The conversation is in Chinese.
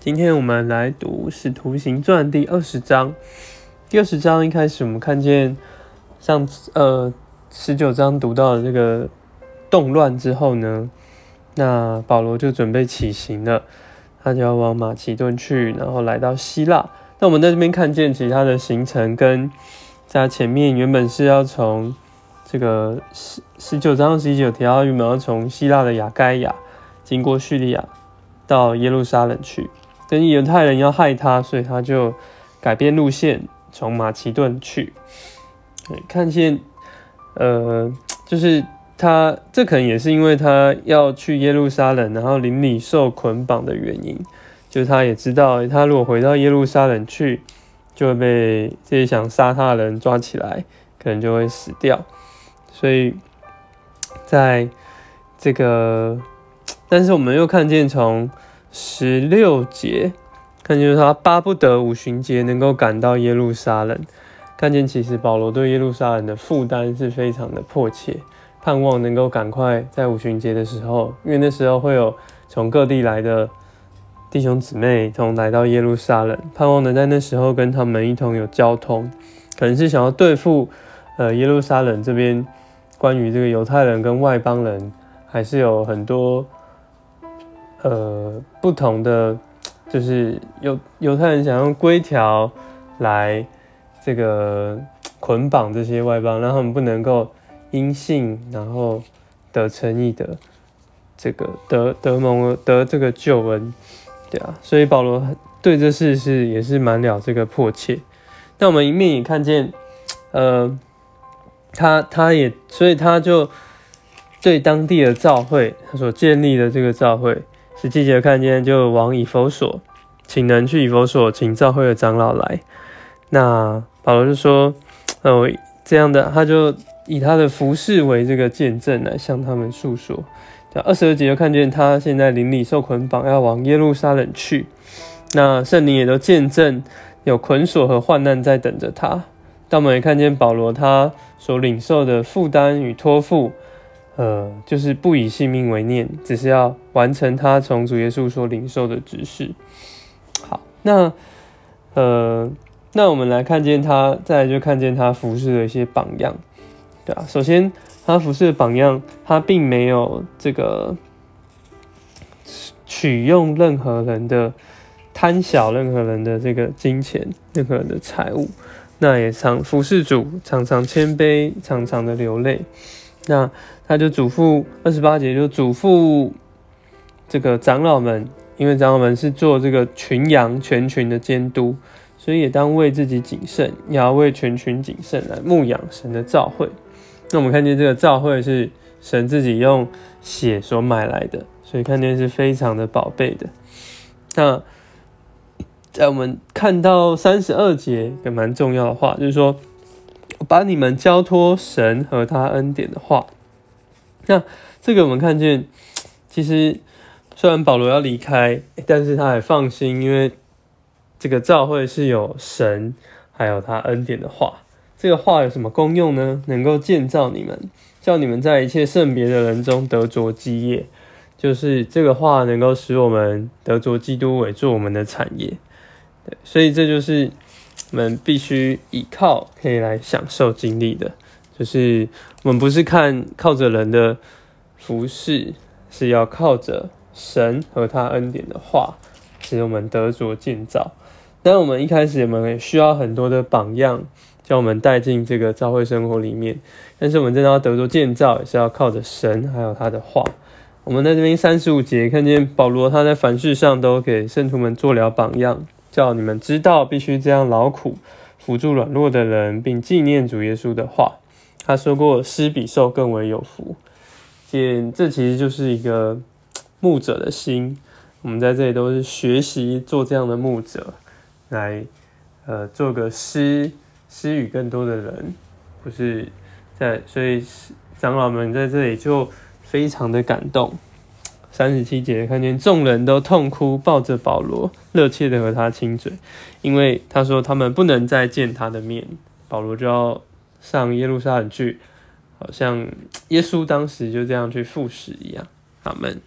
今天我们来读《使徒行传》第二十章。第二十章一开始，我们看见上呃十九章读到的这个动乱之后呢，那保罗就准备起行了，他就要往马其顿去，然后来到希腊。那我们在这边看见，其他的行程跟在前面原本是要从这个十十九章十九条，原本要从希腊的雅盖亚经过叙利亚到耶路撒冷去。跟犹太人要害他，所以他就改变路线，从马其顿去。看见，呃，就是他这可能也是因为他要去耶路撒冷，然后邻里受捆绑的原因。就是他也知道，他如果回到耶路撒冷去，就会被这些想杀他的人抓起来，可能就会死掉。所以，在这个，但是我们又看见从。十六节，看见他巴不得五旬节能够赶到耶路撒冷。看见其实保罗对耶路撒冷的负担是非常的迫切，盼望能够赶快在五旬节的时候，因为那时候会有从各地来的弟兄姊妹同来到耶路撒冷，盼望能在那时候跟他们一同有交通。可能是想要对付呃耶路撒冷这边关于这个犹太人跟外邦人，还是有很多。呃，不同的 就是犹犹太人想用规条来这个捆绑这些外邦，让他们不能够因信然后得诚意的这个得得蒙得这个救恩，对啊，所以保罗对这事是也是蛮了这个迫切。那我们一面也看见，呃，他他也所以他就对当地的教会他所建立的这个教会。十七节看见就往以佛所，请人去以佛所，请教会的长老来。那保罗就说：“哦，这样的，他就以他的服饰为这个见证来向他们诉说。”二十二节就看见他现在邻里受捆绑，要往耶路撒冷去。那圣灵也都见证有捆锁和患难在等着他。但我们也看见保罗他所领受的负担与托付。呃，就是不以性命为念，只是要完成他从主耶稣所领受的指示。好，那呃，那我们来看见他，再就看见他服饰的一些榜样，对啊，首先，他服饰的榜样，他并没有这个取用任何人的贪小任何人的这个金钱，任何人的财物。那也常服侍主，常常谦卑，常常的流泪。那他就嘱咐二十八节，就嘱咐这个长老们，因为长老们是做这个群羊全群的监督，所以也当为自己谨慎，也要为全群谨慎来牧养神的召会。那我们看见这个召会是神自己用血所买来的，所以看见是非常的宝贝的。那在我们看到三十二节一个蛮重要的话，就是说。把你们交托神和他恩典的话，那这个我们看见，其实虽然保罗要离开，但是他还放心，因为这个教会是有神还有他恩典的话。这个话有什么功用呢？能够建造你们，叫你们在一切圣别的人中得着基业，就是这个话能够使我们得着基督为做我们的产业。对，所以这就是。我们必须依靠可以来享受经历的，就是我们不是看靠着人的服饰，是要靠着神和他恩典的话，使我们得着建造。但我们一开始我们需要很多的榜样，将我们带进这个教会生活里面。但是我们真的要得着建造，也是要靠着神还有他的话。我们在这边三十五节看见保罗他在凡事上都给圣徒们做了榜样。叫你们知道，必须这样劳苦，辅助软弱的人，并纪念主耶稣的话。他说过：“施比受更为有福。”这这其实就是一个牧者的心。我们在这里都是学习做这样的牧者，来呃做个施施予更多的人，不是在。所以长老们在这里就非常的感动。三十七节，看见众人都痛哭，抱着保罗，热切的和他亲嘴，因为他说他们不能再见他的面，保罗就要上耶路撒冷去，好像耶稣当时就这样去赴死一样。阿门。